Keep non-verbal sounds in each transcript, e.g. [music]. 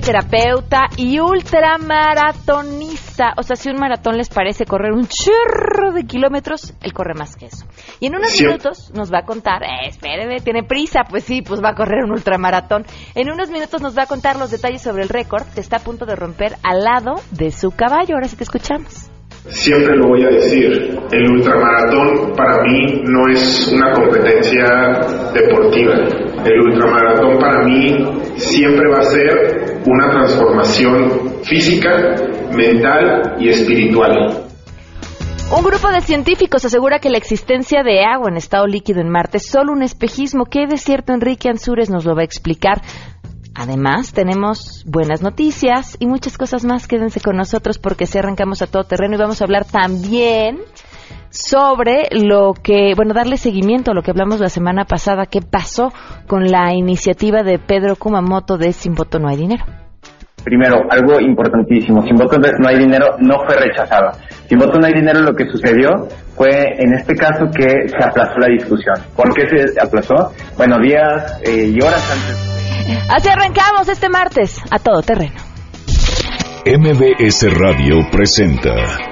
terapeuta y ultramaratonista. O sea, si un maratón les parece correr un chorro de kilómetros, él corre más que eso. Y en unos minutos nos va a contar, eh, espéreme, tiene prisa, pues sí, pues va a correr un ultramaratón. En unos minutos nos va a contar los detalles sobre el récord que está a punto de romper al lado de su caballo. Ahora sí te escuchamos. Siempre lo voy a decir, el ultramaratón para mí no es una competencia deportiva. El ultramaratón para mí siempre va a ser una transformación física, mental y espiritual. Un grupo de científicos asegura que la existencia de agua en estado líquido en Marte es solo un espejismo. ¿Qué de cierto Enrique Ansures nos lo va a explicar? Además, tenemos buenas noticias y muchas cosas más. Quédense con nosotros porque se arrancamos a todo terreno y vamos a hablar también sobre lo que, bueno, darle seguimiento a lo que hablamos la semana pasada, qué pasó con la iniciativa de Pedro Kumamoto de Sin voto no hay dinero. Primero, algo importantísimo, sin voto no hay dinero no fue rechazada. Sin voto no hay dinero lo que sucedió fue en este caso que se aplazó la discusión. ¿Por qué se aplazó? Bueno, días eh, y horas antes Así arrancamos este martes a todo terreno. MBS Radio presenta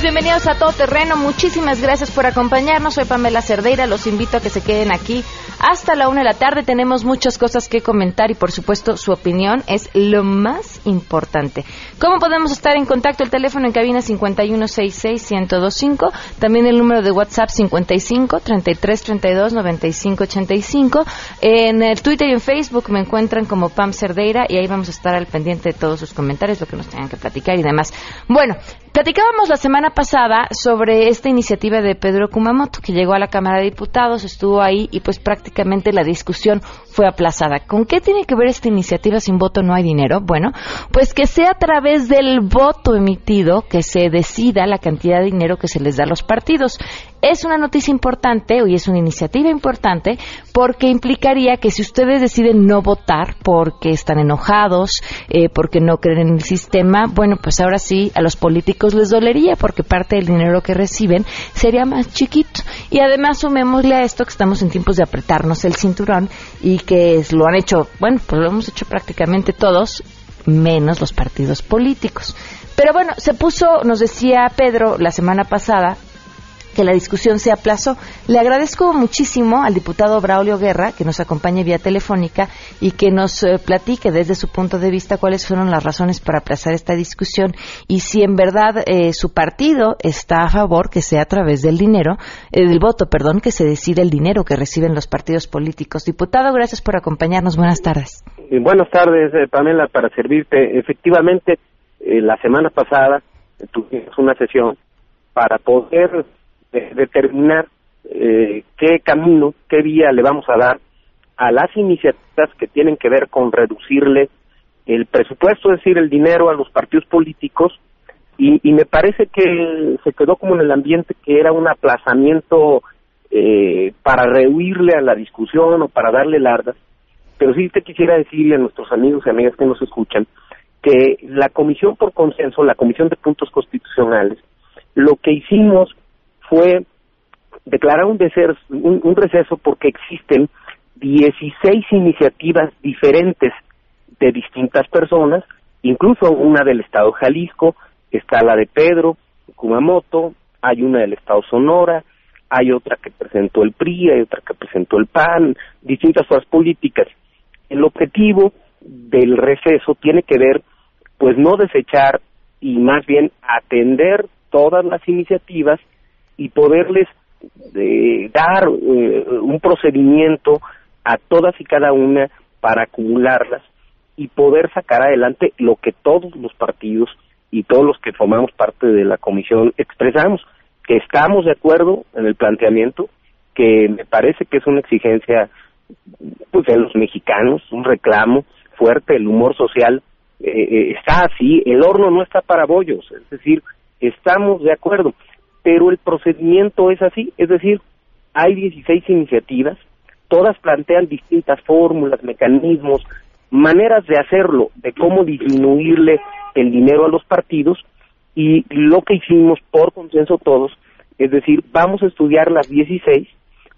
6 minutos, bienvenidos a Todo Terreno. Muchísimas gracias por acompañarnos. Soy Pamela Cerdeira. Los invito a que se queden aquí hasta la una de la tarde. Tenemos muchas cosas que comentar y, por supuesto, su opinión es lo más importante. ¿Cómo podemos estar en contacto? El teléfono en cabina 5166-1025. También el número de WhatsApp 55 33 32 95 85. En el Twitter y en Facebook me encuentran como Pam Cerdeira y ahí vamos a estar al pendiente de todos sus comentarios, lo que nos tengan que platicar y demás. Bueno, Platicábamos la semana pasada sobre esta iniciativa de Pedro Kumamoto, que llegó a la Cámara de Diputados, estuvo ahí y pues prácticamente la discusión fue aplazada. ¿Con qué tiene que ver esta iniciativa sin voto no hay dinero? Bueno, pues que sea a través del voto emitido que se decida la cantidad de dinero que se les da a los partidos es una noticia importante y es una iniciativa importante porque implicaría que si ustedes deciden no votar porque están enojados, eh, porque no creen en el sistema, bueno, pues ahora sí a los políticos les dolería porque parte del dinero que reciben sería más chiquito. Y además sumémosle a esto que estamos en tiempos de apretarnos el cinturón y que lo han hecho, bueno, pues lo hemos hecho prácticamente todos, menos los partidos políticos. Pero bueno, se puso, nos decía Pedro la semana pasada, que la discusión se aplazó. Le agradezco muchísimo al diputado Braulio Guerra que nos acompañe vía telefónica y que nos eh, platique desde su punto de vista cuáles fueron las razones para aplazar esta discusión y si en verdad eh, su partido está a favor que sea a través del dinero, eh, del voto, perdón, que se decide el dinero que reciben los partidos políticos. Diputado, gracias por acompañarnos. Buenas tardes. Buenas tardes, Pamela, para servirte. Efectivamente, la semana pasada tuvimos una sesión para poder de determinar eh, qué camino, qué vía le vamos a dar a las iniciativas que tienen que ver con reducirle el presupuesto, es decir, el dinero a los partidos políticos, y, y me parece que se quedó como en el ambiente que era un aplazamiento eh, para rehuirle a la discusión o para darle largas, pero sí te quisiera decirle a nuestros amigos y amigas que nos escuchan que la Comisión por Consenso, la Comisión de Puntos Constitucionales, lo que hicimos fue declarar un, receso porque existen 16 iniciativas diferentes de distintas personas, incluso una del Estado Jalisco, está la de Pedro Kumamoto, hay una del Estado Sonora, hay otra que presentó el PRI, hay otra que presentó el PAN, distintas fuerzas políticas. El objetivo del receso tiene que ver, pues no desechar y más bien atender todas las iniciativas y poderles eh, dar eh, un procedimiento a todas y cada una para acumularlas y poder sacar adelante lo que todos los partidos y todos los que formamos parte de la comisión expresamos, que estamos de acuerdo en el planteamiento, que me parece que es una exigencia pues de los mexicanos, un reclamo fuerte, el humor social eh, está así, el horno no está para bollos, es decir, estamos de acuerdo, pero el procedimiento es así, es decir, hay 16 iniciativas, todas plantean distintas fórmulas, mecanismos, maneras de hacerlo, de cómo disminuirle el dinero a los partidos y lo que hicimos por consenso todos, es decir, vamos a estudiar las 16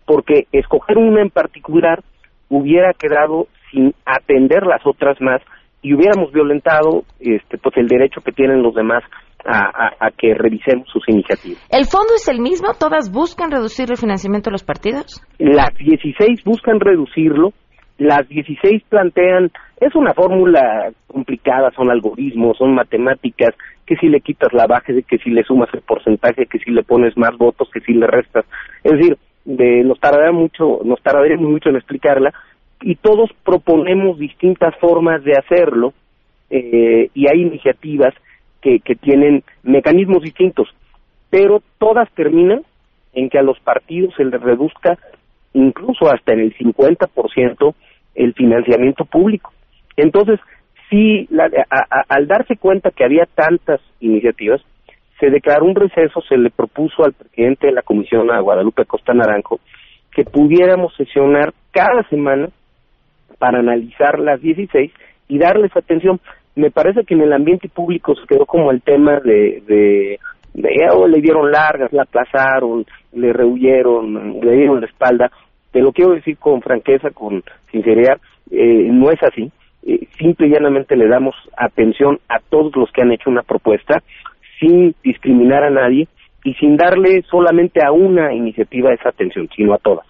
porque escoger una en particular hubiera quedado sin atender las otras más y hubiéramos violentado este pues el derecho que tienen los demás a, que revisemos sus iniciativas. ¿El fondo es el mismo? ¿Todas buscan reducir el financiamiento de los partidos? Las 16 buscan reducirlo, las 16 plantean, es una fórmula complicada, son algoritmos, son matemáticas, que si le quitas la base, que si le sumas el porcentaje, que si le pones más votos, que si le restas. Es decir, de, nos tardará mucho, nos tardaremos mucho en explicarla, y todos proponemos distintas formas de hacerlo eh, y hay iniciativas que, tienen mecanismos distintos, pero todas terminan en que a los partidos se les reduzca incluso hasta en el 50% el financiamiento público. Entonces, sí, al darse cuenta que había tantas iniciativas, se declaró un receso, se le propuso al presidente de la comisión, a Guadalupe Costa Naranjo, que pudiéramos sesionar cada semana para analizar las 16 y darles atención. Me parece que en el ambiente público se quedó como el tema de, de, oh, le dieron largas, la aplazaron, le rehuyeron, le dieron la espalda. Te lo quiero decir con franqueza, con sinceridad, eh, no es así. Eh, simple y llanamente le damos atención a todos los que han hecho una propuesta sin discriminar a nadie y sin darle solamente a una iniciativa esa atención, sino a todas.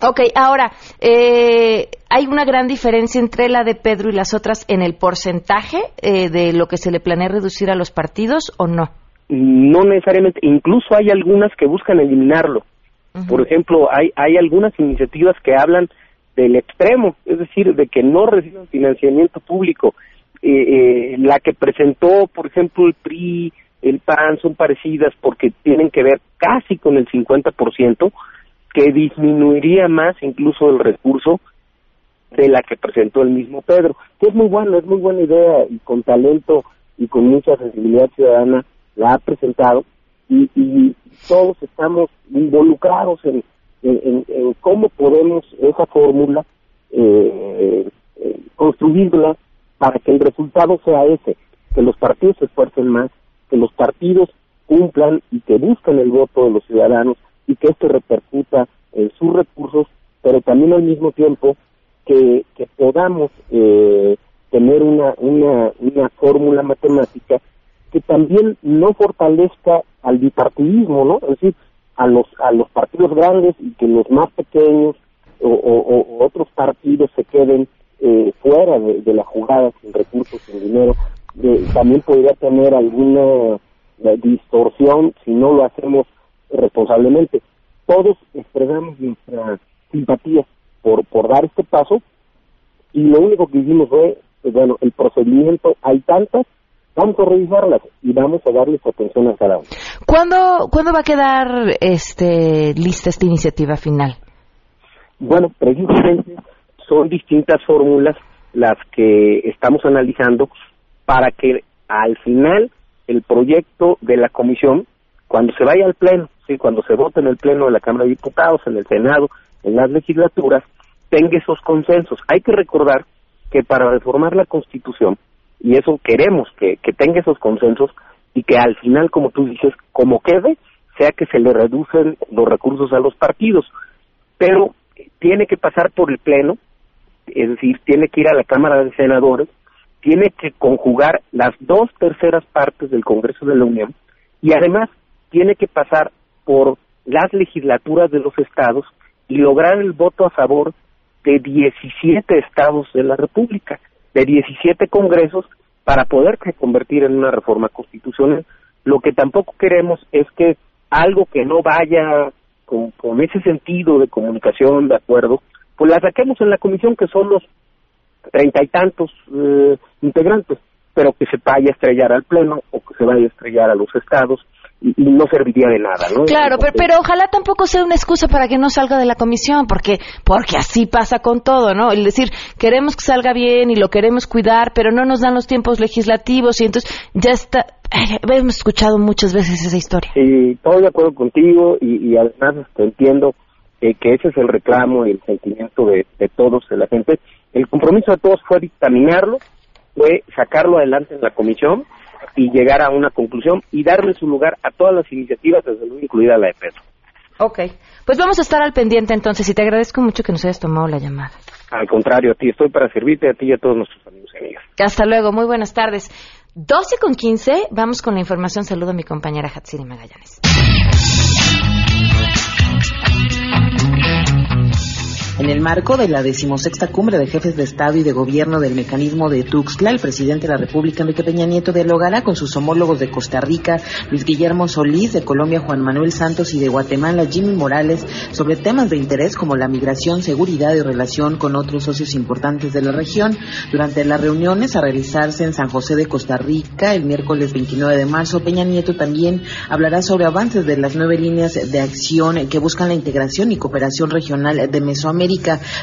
Ok, ahora, eh, ¿hay una gran diferencia entre la de Pedro y las otras en el porcentaje eh, de lo que se le planea reducir a los partidos o no? No necesariamente, incluso hay algunas que buscan eliminarlo. Por ejemplo, hay, hay algunas iniciativas que hablan del extremo, es decir, de que no reciban financiamiento público. Eh, la que presentó, por ejemplo, el PRI, el PAN, son parecidas porque tienen que ver casi con el 50%, que disminuiría más incluso el recurso de la que presentó el mismo Pedro, que es muy bueno, es muy buena idea y con talento y con mucha sensibilidad ciudadana la ha presentado y, y todos estamos involucrados en, en, cómo podemos esa fórmula eh, eh, construirla para que el resultado sea ese, que los partidos se esfuercen más, que los partidos cumplan y que busquen el voto de los ciudadanos y que esto repercuta en sus recursos, pero también al mismo tiempo que, podamos eh, tener una, una, una fórmula matemática que también no fortalezca al bipartidismo, ¿no? Es decir, a los, a los partidos grandes y que los más pequeños o, otros partidos se queden eh, fuera de, la jugada sin recursos, sin dinero. también podría tener alguna eh, distorsión si no lo hacemos responsablemente. Todos expresamos nuestra simpatía por, por dar este paso y lo único que hicimos fue, pues bueno, el procedimiento, hay tantas, vamos a revisarlas y vamos a darles atención a cada una. ¿Cuándo, ¿Cuándo va a quedar este, lista esta iniciativa final? Bueno, precisamente son distintas fórmulas las que estamos analizando para que al final el proyecto de la comisión cuando se vaya al Pleno, ¿sí? cuando se vote en el Pleno de la Cámara de Diputados, en el Senado, en las legislaturas, tenga esos consensos. Hay que recordar que para reformar la Constitución, y eso queremos que, que tenga esos consensos, y que al final, como tú dices, como quede, sea que se le reducen los recursos a los partidos. Pero tiene que pasar por el Pleno, es decir, tiene que ir a la Cámara de Senadores, tiene que conjugar las dos terceras partes del Congreso de la Unión, y además tiene que pasar por las legislaturas de los estados y lograr el voto a favor de 17 estados de la República, de 17 congresos, para poderse convertir en una reforma constitucional. Lo que tampoco queremos es que algo que no vaya con, ese sentido de comunicación, de acuerdo, pues la saquemos en la comisión que son los treinta y tantos eh, integrantes, pero que se vaya a estrellar al Pleno o que se vaya a estrellar a los estados no serviría de nada, ¿no? Claro, pero, pero, ojalá tampoco sea una excusa para que no salga de la comisión, porque porque así pasa con todo, ¿no? Es decir, queremos que salga bien y lo queremos cuidar, pero no nos dan los tiempos legislativos y entonces ya está. hemos escuchado muchas veces esa historia. Sí, estoy de acuerdo contigo y, además este, entiendo que ese es el reclamo y el sentimiento de, de todos, de la gente. El compromiso de todos fue dictaminarlo, fue sacarlo adelante en la comisión y llegar a una conclusión y darle su lugar a todas las iniciativas, desde luego incluida la de Pedro. Ok, pues vamos a estar al pendiente entonces y te agradezco mucho que nos hayas tomado la llamada. Al contrario, a ti estoy para servirte, a ti y a todos nuestros amigos y amigas. Hasta luego, muy buenas tardes. 12 con 15, vamos con la información. Saludo a mi compañera Hatsiri Magallanes. En el marco de la decimosexta cumbre de jefes de Estado y de Gobierno del mecanismo de Tuxtla, el presidente de la República, Enrique Peña Nieto, dialogará con sus homólogos de Costa Rica, Luis Guillermo Solís, de Colombia, Juan Manuel Santos y de Guatemala, Jimmy Morales, sobre temas de interés como la migración, seguridad y relación con otros socios importantes de la región. Durante las reuniones a realizarse en San José de Costa Rica el miércoles 29 de marzo, Peña Nieto también hablará sobre avances de las nueve líneas de acción que buscan la integración y cooperación regional de Mesoamérica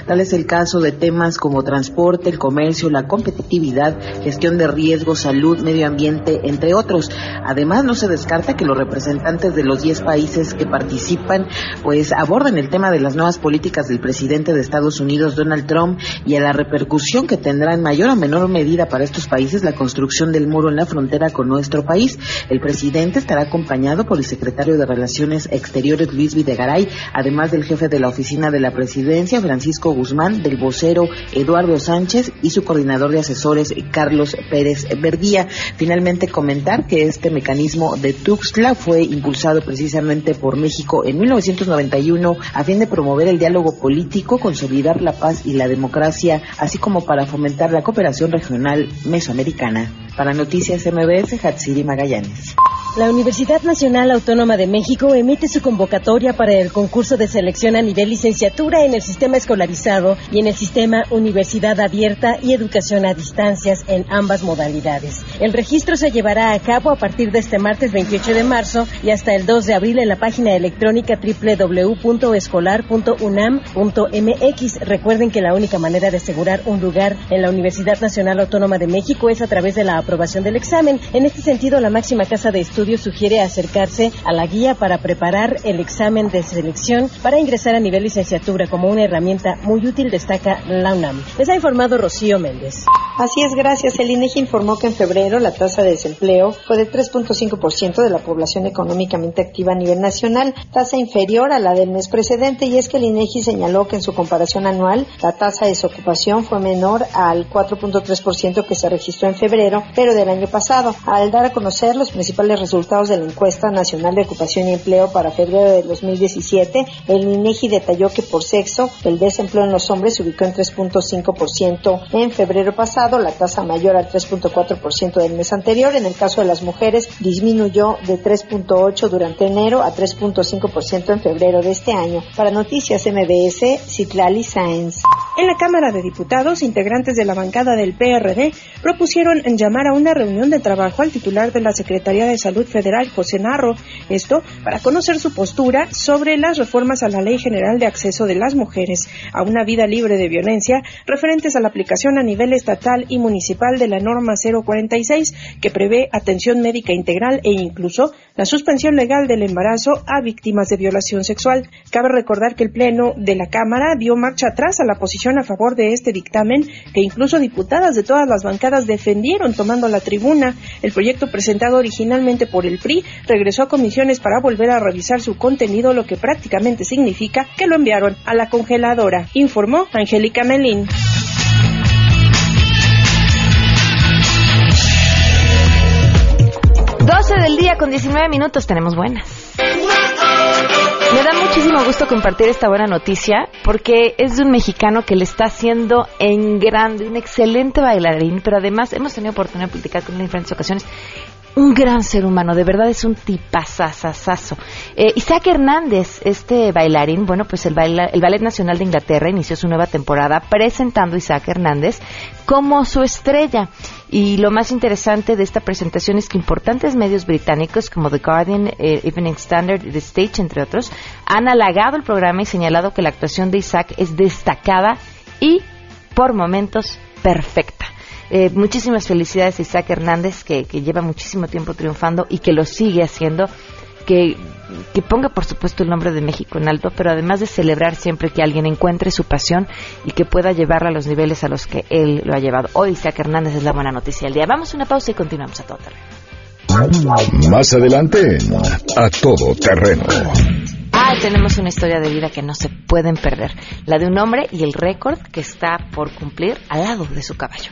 Tal es el caso de temas como transporte, el comercio, la competitividad, gestión de riesgos, salud, medio ambiente, entre otros. Además, no se descarta que los representantes de los 10 países que participan pues aborden el tema de las nuevas políticas del presidente de Estados Unidos, Donald Trump, y a la repercusión que tendrá en mayor o menor medida para estos países la construcción del muro en la frontera con nuestro país. El presidente estará acompañado por el secretario de Relaciones Exteriores, Luis Videgaray, además del jefe de la oficina de la presidencia, Francisco Guzmán, del vocero Eduardo Sánchez y su coordinador de asesores Carlos Pérez Verdía. Finalmente comentar que este mecanismo de Tuxtla fue impulsado precisamente por México en 1991 a fin de promover el diálogo político, consolidar la paz y la democracia, así como para fomentar la cooperación regional mesoamericana. Para Noticias MBS, Hatsiri Magallanes. La Universidad Nacional Autónoma de México emite su convocatoria para el concurso de selección a nivel licenciatura en el sistema escolarizado y en el sistema Universidad Abierta y Educación a Distancias en ambas modalidades. El registro se llevará a cabo a partir de este martes 28 de marzo y hasta el 2 de abril en la página electrónica www.escolar.unam.mx. Recuerden que la única manera de asegurar un lugar en la Universidad Nacional Autónoma de México es a través de la aprobación del examen. En este sentido, la máxima casa de estudios sugiere acercarse a la guía para preparar el examen de selección para ingresar a nivel licenciatura como una herramienta muy útil, destaca la UNAM. Les ha informado Rocío Méndez. Así es, gracias. El INEGI informó que en febrero la tasa de desempleo fue de 3.5% de la población económicamente activa a nivel nacional, tasa inferior a la del mes precedente, y es que el INEGI señaló que en su comparación anual la tasa de desocupación fue menor al 4.3% que se registró en febrero, pero del año pasado. Al dar a conocer los principales resultados resultados de la encuesta nacional de ocupación y empleo para febrero de 2017, el INEGI detalló que por sexo el desempleo en los hombres se ubicó en 3.5% en febrero pasado, la tasa mayor al 3.4% del mes anterior. En el caso de las mujeres disminuyó de 3.8 durante enero a 3.5% en febrero de este año. Para Noticias MBS, Citlali Sáenz. En la Cámara de Diputados, integrantes de la bancada del PRD propusieron llamar a una reunión de trabajo al titular de la Secretaría de Salud Federal, José Narro. Esto para conocer su postura sobre las reformas a la Ley General de Acceso de las Mujeres a una vida libre de violencia referentes a la aplicación a nivel estatal y municipal de la norma 046 que prevé atención médica integral e incluso la suspensión legal del embarazo a víctimas de violación sexual. Cabe recordar que el Pleno de la Cámara dio marcha atrás a la posición a favor de este dictamen que incluso diputadas de todas las bancadas defendieron tomando la tribuna. El proyecto presentado originalmente por el PRI regresó a comisiones para volver a revisar su contenido, lo que prácticamente significa que lo enviaron a la congeladora, informó Angélica Melín. Doce del día con 19 minutos tenemos buenas. Me da muchísimo gusto compartir esta buena noticia porque es de un mexicano que le está haciendo en grande, un excelente bailarín, pero además hemos tenido oportunidad de platicar con él en diferentes ocasiones un gran ser humano, de verdad es un tipazazazazo. Eh, Isaac Hernández, este bailarín, bueno, pues el, el Ballet Nacional de Inglaterra inició su nueva temporada presentando a Isaac Hernández como su estrella. Y lo más interesante de esta presentación es que importantes medios británicos como The Guardian, eh, Evening Standard The Stage, entre otros, han halagado el programa y señalado que la actuación de Isaac es destacada y, por momentos, perfecta. Eh, muchísimas felicidades a Isaac Hernández, que, que lleva muchísimo tiempo triunfando y que lo sigue haciendo que, que, ponga por supuesto el nombre de México en alto, pero además de celebrar siempre que alguien encuentre su pasión y que pueda llevarla a los niveles a los que él lo ha llevado. Hoy Isaac Hernández es la buena noticia del día. Vamos a una pausa y continuamos a todo terreno. Más adelante A Todo Terreno. Ah, tenemos una historia de vida que no se pueden perder. La de un hombre y el récord que está por cumplir al lado de su caballo.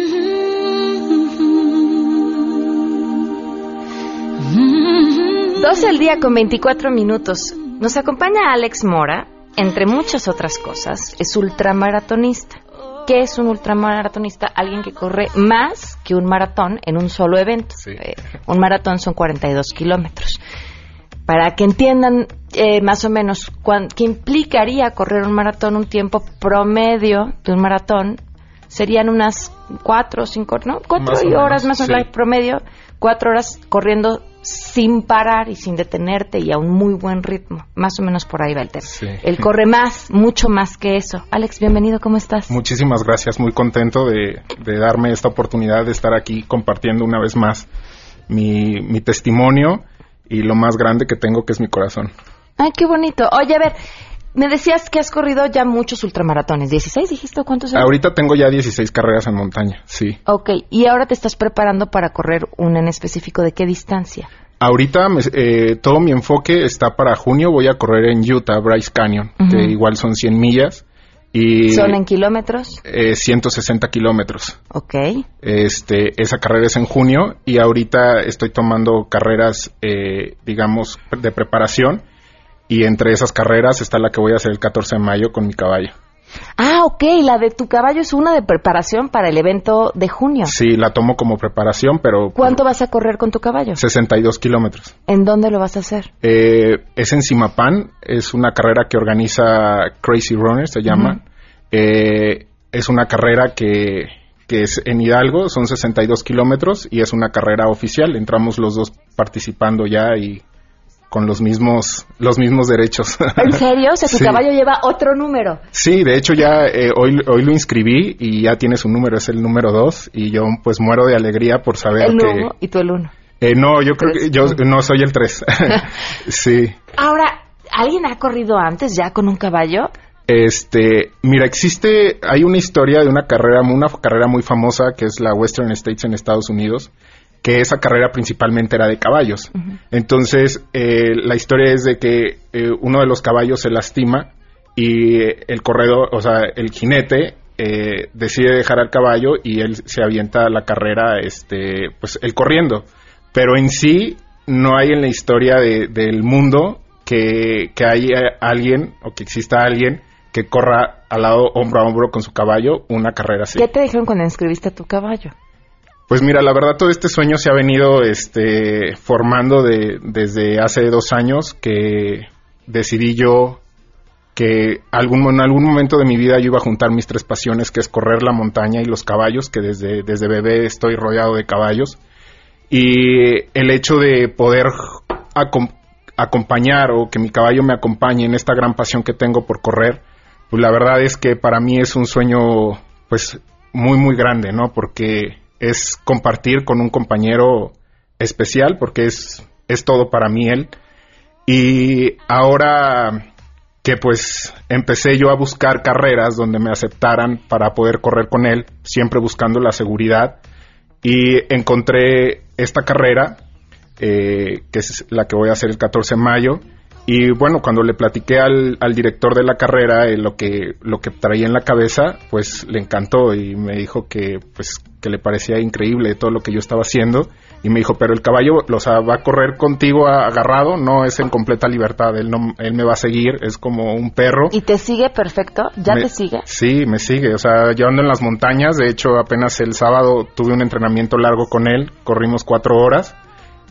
12 el día con 24 minutos. Nos acompaña Alex Mora, entre muchas otras cosas, es ultramaratonista. ¿Qué es un ultramaratonista? Alguien que corre más que un maratón en un solo evento. Eh, un maratón son 42 kilómetros. Para que entiendan eh, más o menos qué implicaría correr un maratón, un tiempo promedio de un maratón serían unas cuatro o cinco, ¿no? Cuatro Más horas menos, más o sí. menos promedio, cuatro horas corriendo sin parar y sin detenerte y a un muy buen ritmo. Más o menos por ahí va el tema. Sí. Él corre más, mucho más que eso. Alex, bienvenido, ¿cómo estás? Muchísimas gracias, muy contento de, de darme esta oportunidad de estar aquí compartiendo una vez más mi, mi testimonio y lo más grande que tengo que es mi corazón. Ay, qué bonito. Oye, a ver, me decías que has corrido ya muchos ultramaratones. ¿16 dijiste cuántos eran? Ahorita tengo ya 16 carreras en montaña, sí. Ok, y ahora te estás preparando para correr una en específico. ¿De qué distancia? Ahorita eh, todo mi enfoque está para junio, voy a correr en Utah, Bryce Canyon, que igual son 100 millas y ¿Son en kilómetros? eh, 160 kilómetros. Ok. Este, esa carrera es en junio y ahorita estoy tomando carreras, eh, digamos, de preparación y entre esas carreras está la que voy a hacer el 14 de mayo con mi caballo. Ah, ok, la de tu caballo es una de preparación para el evento de junio. Sí, la tomo como preparación, pero ¿Cuánto vas a correr con tu caballo? 62 kilómetros. ¿En dónde lo vas a hacer? Eh, es en Simapán, es una carrera que organiza Crazy Runner, se llama. Eh, es una carrera que, que es en Hidalgo, son 62 kilómetros y es una carrera oficial. Entramos los dos participando ya y con los mismos, los mismos derechos. ¿En serio? O sea, tu Sí. caballo lleva otro número. Sí, de hecho ya eh, hoy, hoy lo inscribí y ya tiene su número, es el número 2 y yo pues muero de alegría por saber el que... uno y tú el uno. Eh, no, yo creo que yo no soy el 3. [laughs] sí. Ahora, ¿alguien ha corrido antes ya con un caballo? Este, mira, existe, hay una historia de una carrera, una carrera muy famosa que es la Western States en Estados Unidos, que esa carrera principalmente era de caballos. Entonces, eh, la historia es de que eh, uno de los caballos se lastima y eh, el corredor, o sea, el jinete eh, decide dejar al caballo y él se avienta la carrera, este, pues, él corriendo. Pero en sí no hay en la historia de- del mundo que, que haya alguien o que exista alguien que corra al lado hombro a hombro con su caballo una carrera así. ¿Qué te dijeron cuando inscribiste a tu caballo? Pues mira, la verdad todo este sueño se ha venido este, formando de, desde hace dos años que decidí yo que algún, en algún momento de mi vida yo iba a juntar mis tres pasiones, que es correr la montaña y los caballos, que desde, bebé estoy rodeado de caballos. Y el hecho de poder acom- acompañar o que mi caballo me acompañe en esta gran pasión que tengo por correr, pues la verdad es que para mí es un sueño pues muy muy grande, ¿no? Porque es compartir con un compañero especial, porque es, es todo para mí él. Y ahora que pues empecé yo a buscar carreras donde me aceptaran para poder correr con él, siempre buscando la seguridad, y encontré esta carrera, eh, que es la que voy a hacer el 14 de mayo, Y bueno, cuando le platiqué al, al director de la carrera eh, lo que lo que traía en la cabeza, pues le encantó y me dijo que pues que le parecía increíble todo lo que yo estaba haciendo y me dijo, pero el caballo, o sea, va a correr contigo agarrado, no es en completa libertad, él no él me va a seguir, es como un perro. ¿Y te sigue perfecto? ¿Ya te sigue? Sí, me sigue, o sea, yo ando en las montañas, de hecho apenas el sábado tuve un entrenamiento largo con él, corrimos cuatro horas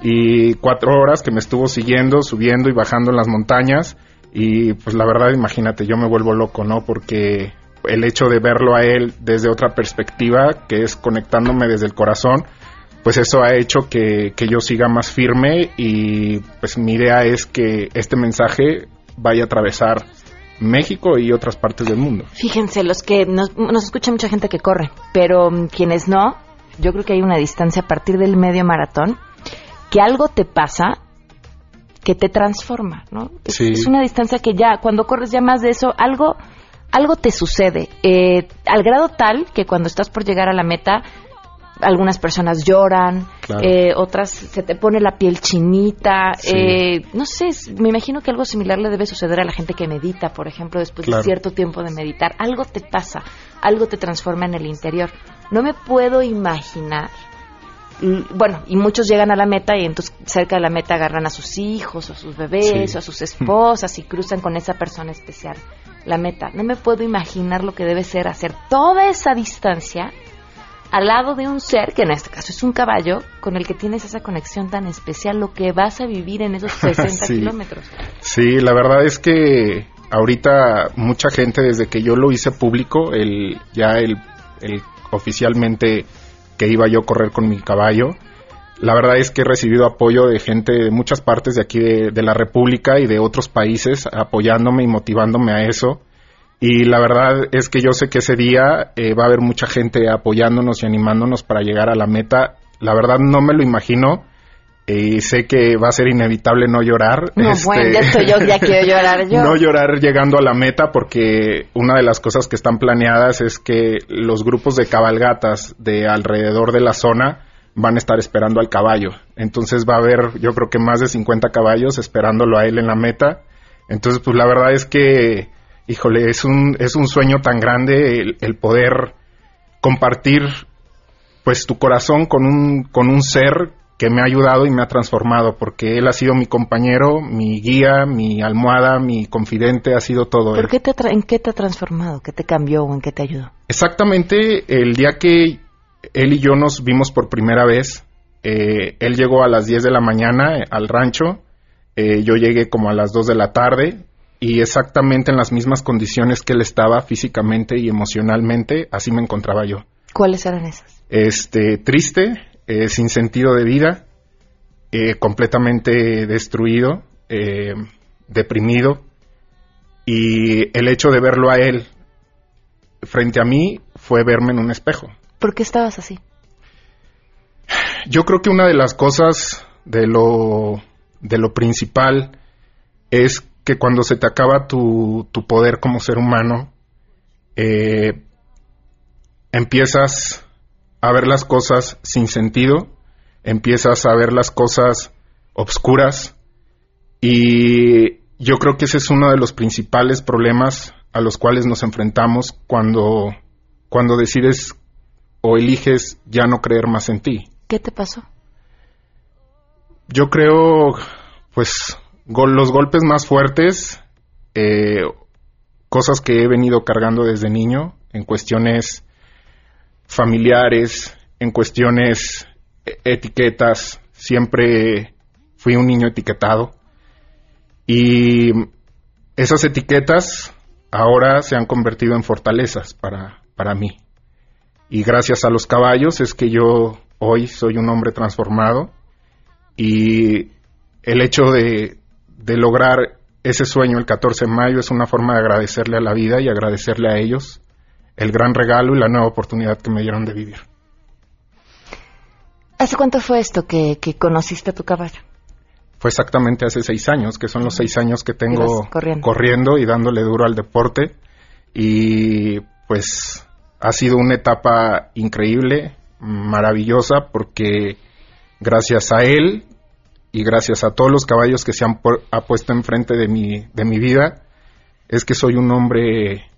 y cuatro horas que me estuvo siguiendo, subiendo y bajando en las montañas y pues la verdad imagínate, yo me vuelvo loco, ¿no? Porque el hecho de verlo a él desde otra perspectiva, que es conectándome desde el corazón, pues eso ha hecho que, que yo siga más firme y pues mi idea es que este mensaje vaya a atravesar México y otras partes del mundo. Fíjense, los que nos, nos escucha mucha gente que corre, pero mm, quienes no, yo creo que hay una distancia a partir del medio maratón que algo te pasa que te transforma, ¿no? Es, una distancia que ya, cuando corres ya más de eso, algo, algo te sucede, eh, al grado tal que cuando estás por llegar a la meta, algunas personas lloran, eh, otras se te pone la piel chinita, eh, no sé, me imagino que algo similar le debe suceder a la gente que medita, por ejemplo, después de cierto tiempo de meditar, algo te pasa, algo te transforma en el interior. No me puedo imaginar bueno, y muchos llegan a la meta y entonces cerca de la meta agarran a sus hijos o a sus bebés o a sus esposas y cruzan con esa persona especial la meta. No me puedo imaginar lo que debe ser hacer toda esa distancia al lado de un ser, que en este caso es un caballo, con el que tienes esa conexión tan especial, lo que vas a vivir en esos [laughs] 60 kilómetros. Sí, la verdad es que ahorita mucha gente, desde que yo lo hice público, el, ya el, el oficialmente que iba yo a correr con mi caballo. La verdad es que he recibido apoyo de gente de muchas partes de aquí de, la República y de otros países apoyándome y motivándome a eso. Y la verdad es que yo sé que ese día eh, va a haber mucha gente apoyándonos y animándonos para llegar a la meta. La verdad no me lo imagino y sé que va a ser inevitable no llorar. No, bueno, ya estoy yo, ya quiero llorar yo. [laughs] No llorar llegando a la meta porque una de las cosas que están planeadas es que los grupos de cabalgatas de alrededor de la zona van a estar esperando al caballo. Entonces va a haber, yo creo que más de 50 caballos esperándolo a él en la meta. Entonces, pues la verdad es que, híjole, es un, es un sueño tan grande el, el poder compartir pues tu corazón con un, con un ser que me ha ayudado y me ha transformado, porque él ha sido mi compañero, mi guía, mi almohada, mi confidente, ha sido todo ¿Por Qué te ¿En qué te ha transformado? ¿Qué te cambió o en qué te ayudó? Exactamente el día que él y yo nos vimos por primera vez, eh, él llegó a las 10 de la mañana eh, al rancho, eh, yo llegué como a las 2 de la tarde y exactamente en las mismas condiciones que él estaba físicamente y emocionalmente, así me encontraba yo. ¿Cuáles eran esas? Este, triste, eh, sin sentido de vida, eh, completamente destruido, eh, deprimido, y el hecho de verlo a él frente a mí fue verme en un espejo. ¿Por qué estabas así? Yo creo que una de las cosas de lo, de lo principal es que cuando se te acaba tu, tu poder como ser humano, empiezas a ver las cosas sin sentido, empiezas a ver las cosas obscuras y yo creo que ese es uno de los principales problemas a los cuales nos enfrentamos cuando, cuando decides o eliges ya no creer más en ti. ¿Qué te pasó? Yo creo, pues, los golpes más fuertes, eh, cosas que he venido cargando desde niño en cuestiones familiares, en cuestiones e-, etiquetas, siempre fui un niño etiquetado. Y esas etiquetas ahora se han convertido en fortalezas para, para mí. Y gracias a los caballos es que yo hoy soy un hombre transformado y el hecho de, de lograr ese sueño el 14 de mayo es una forma de agradecerle a la vida y agradecerle a ellos el gran regalo y la nueva oportunidad que me dieron de vivir. ¿Hace cuánto fue esto que, conociste a tu caballo? Fue exactamente hace seis años, que son los seis años que tengo corriendo. y dándole duro al deporte. Y pues ha sido una etapa increíble, maravillosa, porque gracias a él y gracias a todos los caballos que se han ha puesto enfrente de mi, de mi vida, es que soy un hombre,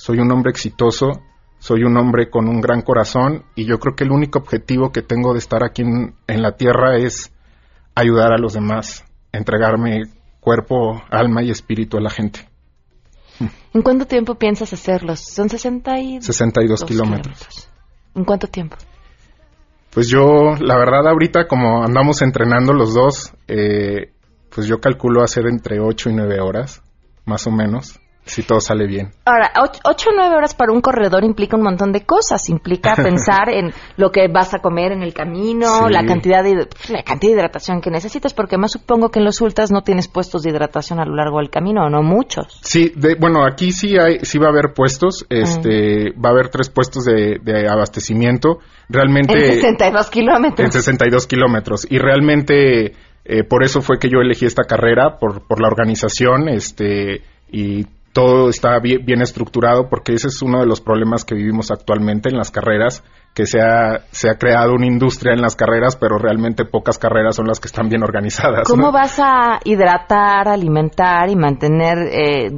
soy un hombre exitoso, soy un hombre con un gran corazón y yo creo que el único objetivo que tengo de estar aquí en, en la tierra es ayudar a los demás, entregarme cuerpo, alma y espíritu a la gente. [laughs] ¿En cuánto tiempo piensas hacerlos? Son 62, 62 kilómetros. kilómetros. ¿En cuánto tiempo? Pues yo, la verdad, ahorita como andamos entrenando los dos, eh, pues yo calculo hacer entre 8 y 9 horas, más o menos si todo sale bien. Ahora, ocho o nueve horas para un corredor implica un montón de cosas. Implica [laughs] pensar en lo que vas a comer en el camino, la cantidad de la cantidad de hidratación que necesitas, porque más supongo que en los ultras no tienes puestos de hidratación a lo largo del camino, o no muchos. Sí, de, bueno, aquí sí hay, sí va a haber puestos, este, mm. va a haber tres puestos de, abastecimiento. Realmente. En 62 kilómetros. En 62 kilómetros. Y realmente, eh, por eso fue que yo elegí esta carrera, por, por la organización, este, y todo está bien, estructurado porque ese es uno de los problemas que vivimos actualmente en las carreras, que se ha, se ha creado una industria en las carreras, pero realmente pocas carreras son las que están bien organizadas. ¿Cómo vas a hidratar, alimentar y mantener eh,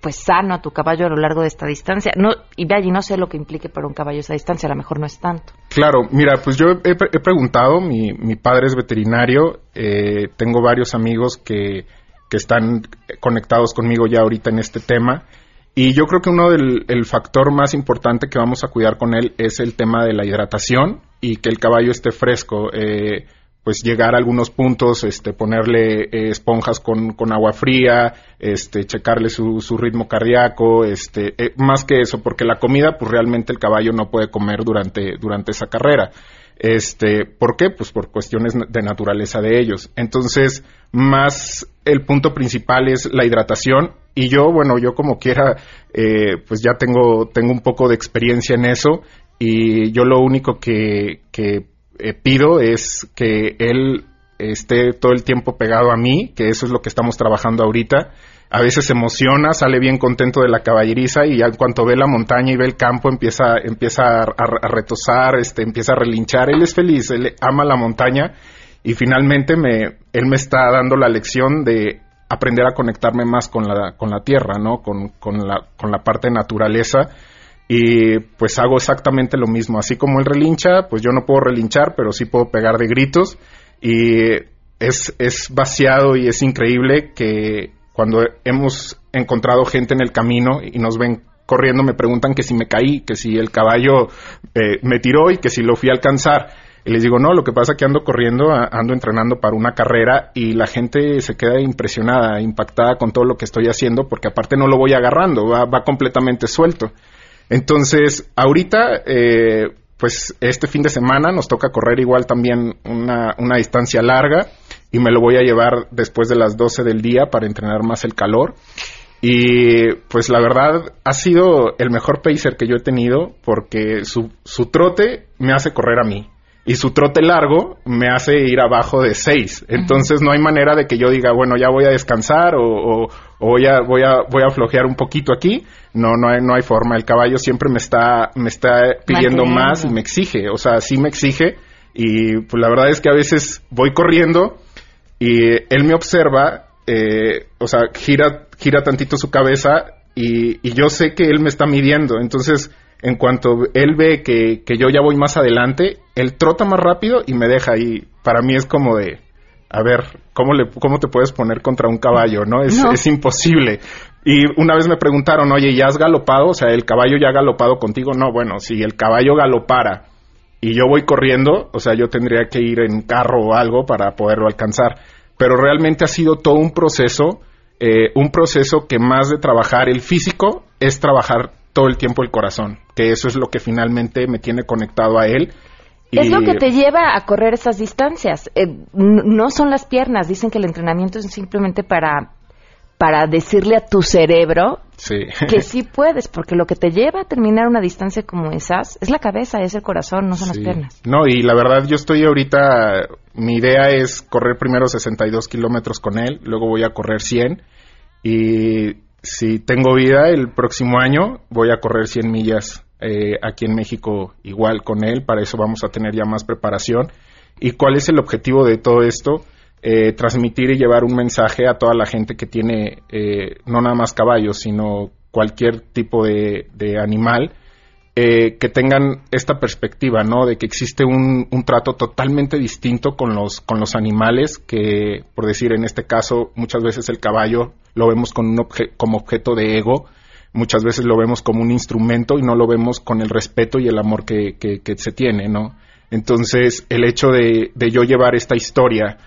pues sano a tu caballo a lo largo de esta distancia? No, y ve allí, no sé lo que implique para un caballo esa distancia, a lo mejor no es tanto. Claro, mira, pues yo he, preguntado, mi, mi, padre es veterinario, eh, tengo varios amigos que que están conectados conmigo ya ahorita en este tema. Y yo creo que uno del el factor más importante que vamos a cuidar con él es el tema de la hidratación y que el caballo esté fresco. Eh, pues llegar a algunos puntos, este, ponerle eh, esponjas con, con, agua fría, este, checarle su, su ritmo cardíaco, este, eh, más que eso, porque la comida, pues realmente el caballo no puede comer durante, durante esa carrera. Este, ¿Por qué? Pues por cuestiones de naturaleza de ellos. Entonces, más el punto principal es la hidratación y yo, bueno, yo como quiera, eh, pues ya tengo, tengo un poco de experiencia en eso y yo lo único que, que eh, pido es que él esté todo el tiempo pegado a mí, que eso es lo que estamos trabajando ahorita a veces se emociona, sale bien contento de la caballeriza y ya en cuanto ve la montaña y ve el campo empieza, empieza a, a, retosar, este, empieza a relinchar. Él es feliz, él ama la montaña y finalmente me, él me está dando la lección de aprender a conectarme más con la, con la tierra, ¿no? Con, con, la, con la parte naturaleza y pues hago exactamente lo mismo. Así como él relincha, pues yo no puedo relinchar, pero sí puedo pegar de gritos y es, es vaciado y es increíble que cuando hemos encontrado gente en el camino y nos ven corriendo, me preguntan que si me caí, que si el caballo eh, me tiró y que si lo fui a alcanzar. Y les digo, no, lo que pasa es que ando corriendo, ando entrenando para una carrera y la gente se queda impresionada, impactada con todo lo que estoy haciendo, porque aparte no lo voy agarrando, va, va completamente suelto. Entonces, ahorita, eh, pues este fin de semana nos toca correr igual también una, una distancia larga y me lo voy a llevar después de las 12 del día para entrenar más el calor. Y pues la verdad ha sido el mejor pacer que yo he tenido porque su, su trote me hace correr a mí y su trote largo me hace ir abajo de 6. Entonces no hay manera de que yo diga, bueno, ya voy a descansar o, o, voy, a, voy, a, voy a flojear un poquito aquí. No, no hay, no hay forma. El caballo siempre me está, me está pidiendo más y me exige. O sea, sí me exige. Y pues la verdad es que a veces voy corriendo y él me observa, eh, o sea, gira, gira tantito su cabeza y, yo sé que él me está midiendo. Entonces, en cuanto él ve que, que, yo ya voy más adelante, él trota más rápido y me deja. Y para mí es como de, a ver, ¿cómo, le, cómo te puedes poner contra un caballo? ¿no? Es, es imposible. Y una vez me preguntaron, oye, ¿ya has galopado? O sea, ¿el caballo ya ha galopado contigo? No, bueno, si el caballo galopara y yo voy corriendo, o sea, yo tendría que ir en carro o algo para poderlo alcanzar. Pero realmente ha sido todo un proceso, eh, un proceso que más de trabajar el físico es trabajar todo el tiempo el corazón, que eso es lo que finalmente me tiene conectado a él. Es lo que te lleva a correr esas distancias. Eh, no son las piernas. Dicen que el entrenamiento es simplemente para para decirle a tu cerebro que sí puedes, porque lo que te lleva a terminar una distancia como esas es la cabeza, es el corazón, no son las piernas. No, y la verdad yo estoy ahorita, mi idea es correr primero 62 kilómetros con él, luego voy a correr 100 y si tengo vida el próximo año voy a correr 100 millas eh, aquí en México igual con él, para eso vamos a tener ya más preparación. ¿Y cuál es el objetivo de todo esto? Eh, transmitir y llevar un mensaje a toda la gente que tiene eh, no nada más caballos, sino cualquier tipo de, animal, eh, que tengan esta perspectiva, ¿no? De que existe un, un, trato totalmente distinto con los, con los animales, que, por decir, en este caso, muchas veces el caballo lo vemos con un obje como objeto de ego, muchas veces lo vemos como un instrumento y no lo vemos con el respeto y el amor que, que, que se tiene, ¿no? Entonces, el hecho de, de yo llevar esta historia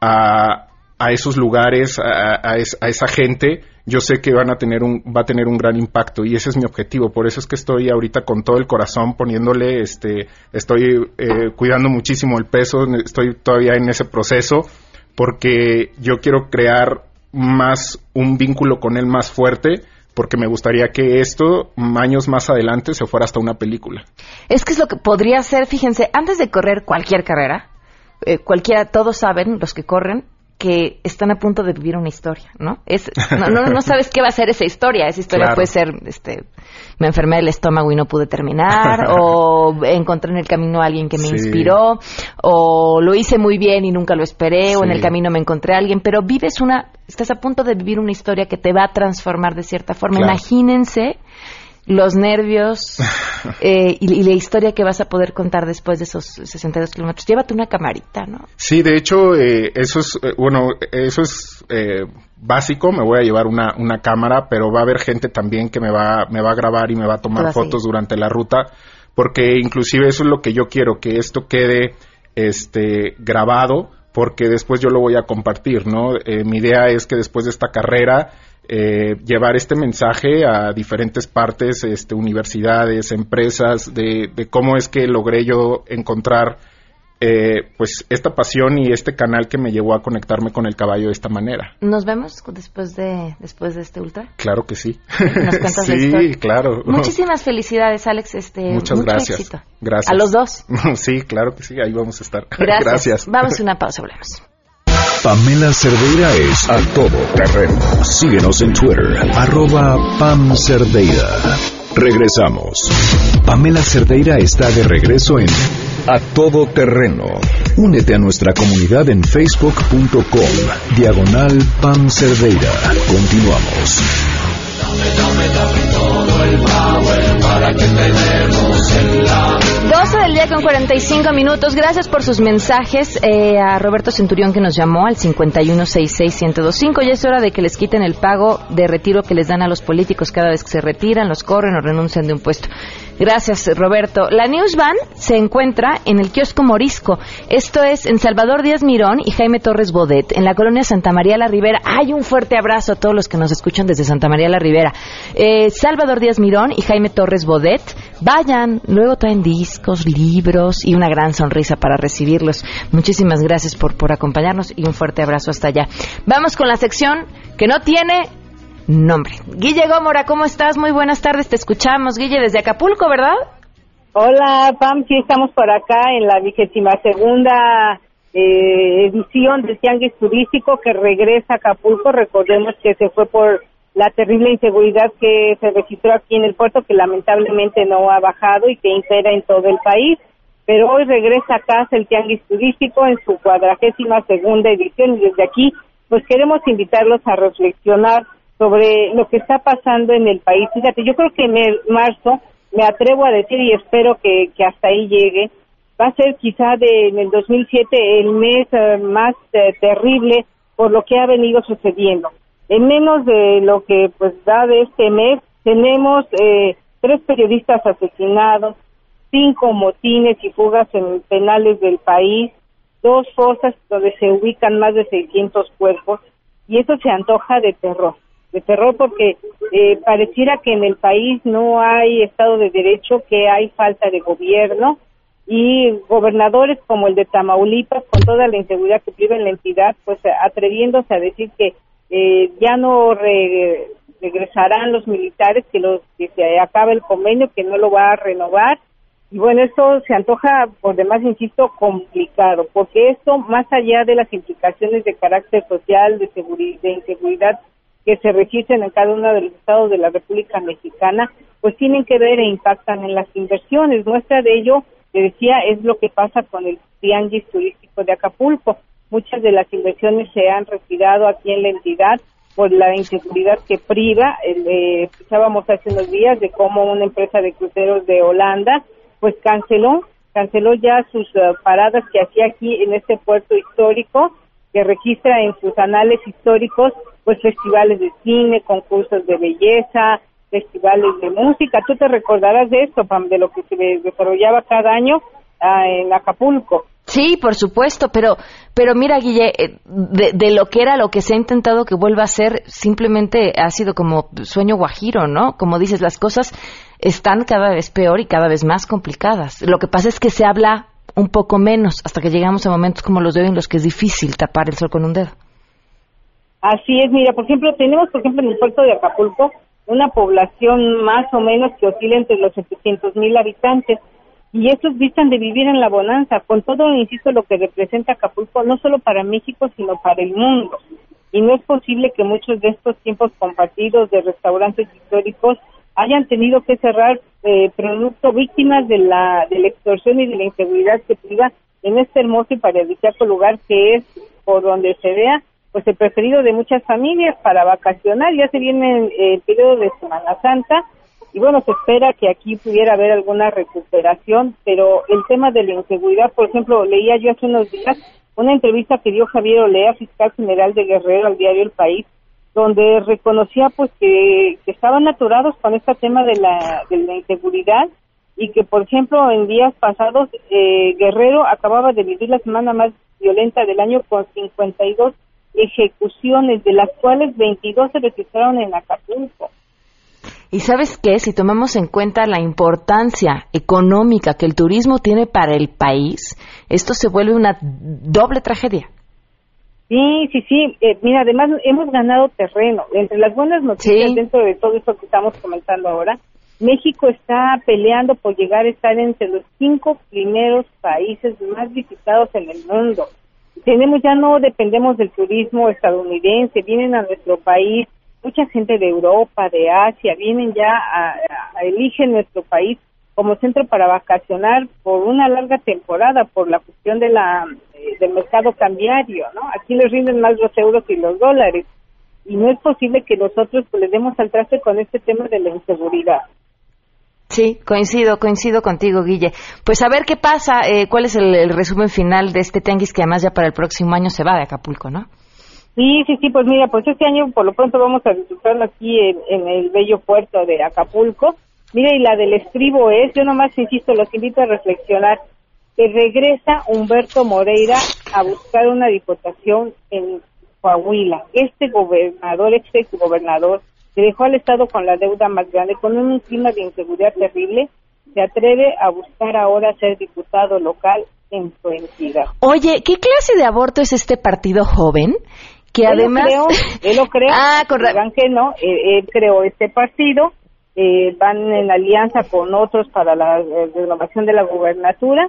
a, a esos lugares, a, a, a, esa gente, yo sé que van a tener un, va a tener un gran impacto y ese es mi objetivo. Por eso es que estoy ahorita con todo el corazón poniéndole, este, estoy eh, cuidando muchísimo el peso, estoy todavía en ese proceso porque yo quiero crear más un vínculo con él más fuerte porque me gustaría que esto años más adelante se fuera hasta una película. Es que es lo que podría ser, fíjense, antes de correr cualquier carrera, eh, cualquiera, todos saben, los que corren, que están a punto de vivir una historia, ¿no? Es, no, no, no sabes qué va a ser esa historia. Esa historia claro. puede ser, este, me enfermé del estómago y no pude terminar, [laughs] o encontré en el camino a alguien que me sí. inspiró, o lo hice muy bien y nunca lo esperé, sí. o en el camino me encontré a alguien, pero vives una, estás a punto de vivir una historia que te va a transformar de cierta forma. Claro. Imagínense los nervios [laughs] eh, y, y, la historia que vas a poder contar después de esos 62 kilómetros. Llévate una camarita, ¿no? Sí, de hecho, eh, eso es, eh, bueno, eso es eh, básico. Me voy a llevar una, una cámara, pero va a haber gente también que me va, me va a grabar y me va a tomar fotos durante la ruta, porque inclusive eso es lo que yo quiero, que esto quede este, grabado, porque después yo lo voy a compartir, ¿no? Eh, mi idea es que después de esta carrera eh, llevar este mensaje a diferentes partes, este, universidades, empresas, de, de cómo es que logré yo encontrar eh, pues esta pasión y este canal que me llevó a conectarme con el caballo de esta manera. ¿Nos vemos después de después de este ultra? Claro que sí. ¿Nos cuentas [laughs] sí, la claro. Muchísimas felicidades, Alex. Este, Muchas mucho gracias. Éxito. Gracias. A los dos. [laughs] sí, claro que sí. Ahí vamos a estar. Gracias. [laughs] gracias. Vamos a una pausa. Volvemos. Pamela Cerdeira es a todo terreno. Síguenos en Twitter, arroba Pam Cerdeira. Regresamos. Pamela Cerdeira está de regreso en A Todo Terreno. Únete a nuestra comunidad en facebook.com, diagonal Pam Cerdeira. Continuamos. Dame, dame, dame todo el power para que tenemos en la 12 del día con 45 minutos. Gracias por sus mensajes eh, a Roberto Centurión que nos llamó al 5166125. Ya es hora de que les quiten el pago de retiro que les dan a los políticos cada vez que se retiran, los corren o renuncian de un puesto. Gracias, Roberto. La News Van se encuentra en el kiosco Morisco. Esto es en Salvador Díaz Mirón y Jaime Torres Bodet, en la colonia Santa María la Ribera. Hay un fuerte abrazo a todos los que nos escuchan desde Santa María la Ribera. Eh, Salvador Díaz Mirón y Jaime Torres Bodet. Vayan, luego traen discos, libros y una gran sonrisa para recibirlos. Muchísimas gracias por, por acompañarnos y un fuerte abrazo hasta allá. Vamos con la sección que no tiene nombre. Guille Gómora, ¿cómo estás? Muy buenas tardes, te escuchamos. Guille, desde Acapulco, ¿verdad? Hola, Pam, sí, estamos por acá en la vigésima segunda eh, edición del Tianguis Turístico que regresa a Acapulco. Recordemos que se fue por la terrible inseguridad que se registró aquí en el puerto, que lamentablemente no ha bajado y que impera en todo el país. Pero hoy regresa a casa el Tianguis Turístico en su cuadragésima segunda edición y desde aquí pues queremos invitarlos a reflexionar sobre lo que está pasando en el país. Fíjate, yo creo que en marzo, me atrevo a decir y espero que, hasta ahí llegue, va a ser quizá de, en el 2007 el mes uh, más uh, terrible por lo que ha venido sucediendo. En menos de lo que pues da de este mes, tenemos eh, tres periodistas asesinados, cinco motines y fugas en penales del país, dos fosas donde se ubican más de 600 cuerpos, y eso se antoja de terror de terror porque eh, pareciera que en el país no hay Estado de Derecho, que hay falta de gobierno y gobernadores como el de Tamaulipas, con toda la inseguridad que vive en la entidad, pues atreviéndose a decir que eh, ya no re, regresarán los militares, que, los, que se acabe el convenio, que no lo va a renovar. Y bueno, esto se antoja, por demás, insisto, complicado, porque esto, más allá de las implicaciones de carácter social, de, seguridad, de inseguridad que se registren en cada uno de los estados de la República Mexicana, pues tienen que ver e impactan en las inversiones. Muestra de ello, te decía, es lo que pasa con el tianguis turístico de Acapulco. muchas de las inversiones se han retirado aquí en la entidad por la inseguridad que priva. Eh, escuchábamos hace unos días de cómo una empresa de cruceros de Holanda pues canceló, canceló ya sus eh, paradas que hacía aquí en este puerto histórico que registra en sus anales históricos pues festivales de cine, concursos de belleza, festivales de música. Tú te recordarás de esto, Pam, de lo que se desarrollaba cada año ah, en Acapulco. Sí, por supuesto, pero, pero mira, Guille, eh, de, de, lo que era lo que se ha intentado que vuelva a ser, simplemente ha sido como sueño guajiro, ¿no? Como dices, las cosas están cada vez peor y cada vez más complicadas. Lo que pasa es que se habla un poco menos hasta que llegamos a momentos como los de hoy en los que es difícil tapar el sol con un dedo. Así es, mira, por ejemplo, tenemos, por ejemplo, en el puerto de Acapulco una población más o menos que oscila entre los 700 mil habitantes y estos vistan de vivir en la bonanza, con todo, insisto, lo que representa Acapulco, no solo para México, sino para el mundo. Y no es posible que muchos de estos tiempos compartidos de restaurantes históricos hayan tenido que cerrar eh, producto víctimas de la, de la extorsión y de la inseguridad que priva en este hermoso y paradisíaco lugar que es, por donde se vea, pues el preferido de muchas familias para vacacionar. Ya se viene el periodo de Semana Santa y bueno, se espera que aquí pudiera haber alguna recuperación, pero el tema de la inseguridad, por ejemplo, leía yo hace unos días una entrevista que dio Javier Olea, fiscal general de Guerrero, al diario El País, donde reconocía pues que, estaban aturados con este tema de la, de la inseguridad y que, por ejemplo, en días pasados eh, Guerrero acababa de vivir la semana más violenta del año con 52 ejecuciones, de las cuales 22 se registraron en Acapulco. Y sabes qué, si tomamos en cuenta la importancia económica que el turismo tiene para el país, esto se vuelve una doble tragedia. Sí, sí, sí. Eh, mira, además hemos ganado terreno. Entre las buenas noticias dentro de todo esto que estamos comentando ahora, México está peleando por llegar a estar entre los cinco primeros países más visitados en el mundo. Tenemos ya no dependemos del turismo estadounidense, vienen a nuestro país mucha gente de Europa, de Asia, vienen ya a, eligen nuestro país como centro para vacacionar por una larga temporada por la cuestión de la eh, del mercado cambiario, ¿no? Aquí les rinden más los euros y los dólares y no es posible que nosotros pues, le demos al traste con este tema de la inseguridad. Sí, coincido, coincido contigo, Guille. Pues a ver qué pasa, eh, cuál es el, resumen final de este tenguis que además ya para el próximo año se va de Acapulco, ¿no? Sí, sí, sí, pues mira, pues este año por lo pronto vamos a disfrutarlo aquí en, el bello puerto de Acapulco. Mira, y la del estribo es, yo nomás insisto, los invito a reflexionar, que regresa Humberto Moreira a buscar una diputación en Coahuila. Este gobernador, este gobernador, que dejó al Estado con la deuda más grande, con un clima de inseguridad terrible, se atreve a buscar ahora ser diputado local en su entidad. Oye, ¿qué clase de aborto es este partido joven? que además lo él lo creo [laughs] ah que no él, creó este partido eh, van en alianza con otros para la eh, renovación de la gubernatura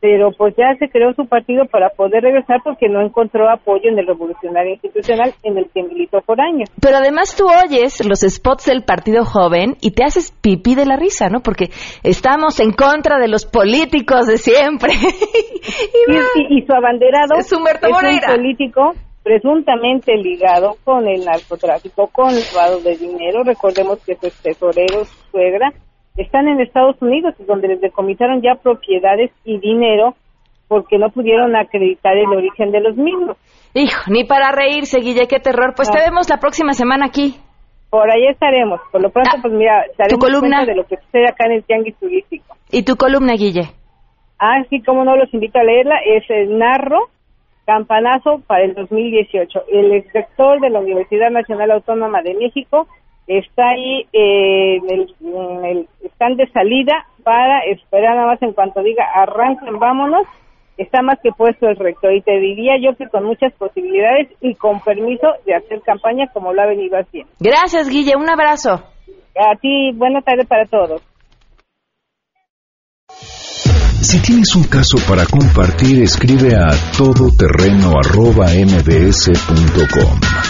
pero pues ya se creó su partido para poder regresar porque no encontró apoyo en el revolucionario institucional en el que militó por años. Pero además tú oyes los spots del Partido Joven y te haces pipí de la risa, ¿no? Porque estamos en contra de los políticos de siempre. [laughs] y, su abanderado es, un político presuntamente ligado con el narcotráfico, con el lavado de dinero. Recordemos que su tesorero, su suegra, están en Estados Unidos, donde les decomisaron ya propiedades y dinero porque no pudieron acreditar el origen de los mismos. Hijo, ni para reírse, Guille, qué terror. Pues te vemos la próxima semana aquí. Por ahí estaremos. Por lo pronto, ah, pues mira, estaremos ¿Tu columna? de lo que sucede acá en el Tianguis Turístico. ¿Y tu columna, Guille? Ah, sí, como no, los invito a leerla. Es el Narro campanazo para el 2018. El exrector de la Universidad Nacional Autónoma de México está ahí eh, en, el, en, el, stand de salida para esperar nada más en cuanto diga arranquen, vámonos. Está más que puesto el rector y te diría yo que con muchas posibilidades y con permiso de hacer campaña como lo ha venido haciendo. Gracias, Guille. Un abrazo. A ti, buena tarde para todos. Si tienes un caso para compartir, escribe a todoterreno.mbs.com.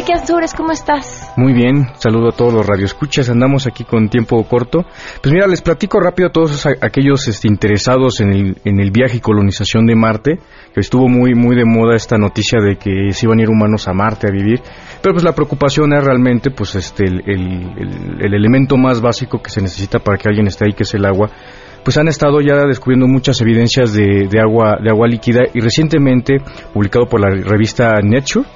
Enrique Azures, ¿cómo estás? Muy bien, saludo a todos los radioescuchas. Andamos aquí con tiempo corto. Pues mira, les platico rápido a todos aquellos este, interesados en el, viaje y colonización de Marte, que estuvo muy muy de moda esta noticia de que se iban a ir humanos a Marte a vivir. Pero pues la preocupación es realmente pues este el, el- el- el elemento más básico que se necesita para que alguien esté ahí, que es el agua pues han estado ya descubriendo muchas evidencias de, de agua de agua líquida y recientemente publicado por la revista Nature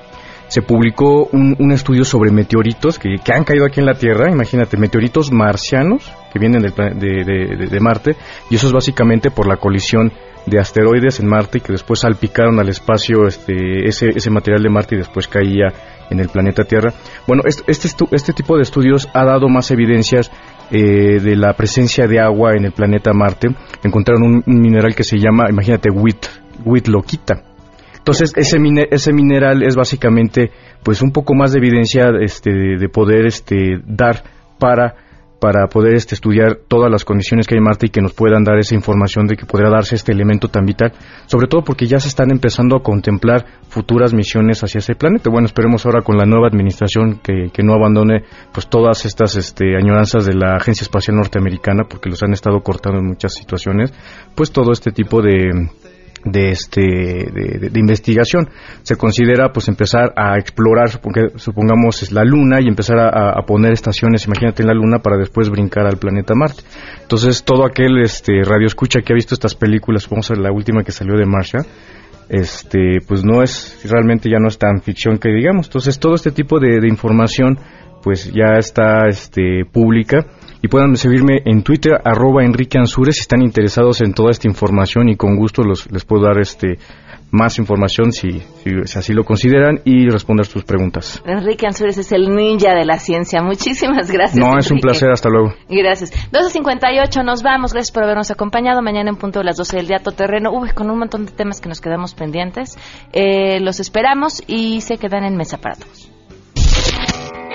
se publicó un, un estudio sobre meteoritos que, que han caído aquí en la Tierra, imagínate, meteoritos marcianos que vienen del de, de- Marte, y eso es básicamente por la colisión de asteroides en Marte y que después salpicaron al espacio este, ese, ese material de Marte y después caía en el planeta Tierra. Bueno, este, este, este tipo de estudios ha dado más evidencias eh, de la presencia de agua en el planeta Marte. Encontraron un, mineral que se llama, imagínate, wheat, wheatloquita. Entonces, ese, ese mineral es básicamente, pues, un poco más de evidencia este, de, de poder este, dar para, para poder este, estudiar todas las condiciones que hay en Marte y que nos puedan dar esa información de que podría darse este elemento tan vital, sobre todo porque ya se están empezando a contemplar futuras misiones hacia ese planeta. Bueno, esperemos ahora con la nueva administración que, que no abandone pues todas estas este, añoranzas de la Agencia Espacial Norteamericana, porque los han estado cortando en muchas situaciones, pues todo este tipo de de este de, de- investigación. Se considera pues empezar a explorar suponga- supongamos es la luna y empezar a, a- poner estaciones imagínate en la luna para después brincar al planeta Marte. Entonces todo aquel este radio escucha que ha visto estas películas vamos la última que salió de Marcia este pues no es realmente ya no es tan ficción que digamos. Entonces todo este tipo de, de información pues ya está este pública y puedan seguirme en Twitter arroba Enrique Ansures si están interesados en toda esta información y con gusto los, les puedo dar este más información si, si, si así lo consideran y responder sus preguntas. Enrique Ansures es el ninja de la ciencia. Muchísimas gracias. No, es un placer, hasta luego. Gracias. 12.58, nos vamos. Gracias por habernos acompañado. Mañana en punto de las 12 del día, terreno. Uy, con un montón de temas que nos quedamos pendientes. Eh, los esperamos y se quedan en mesa para todos.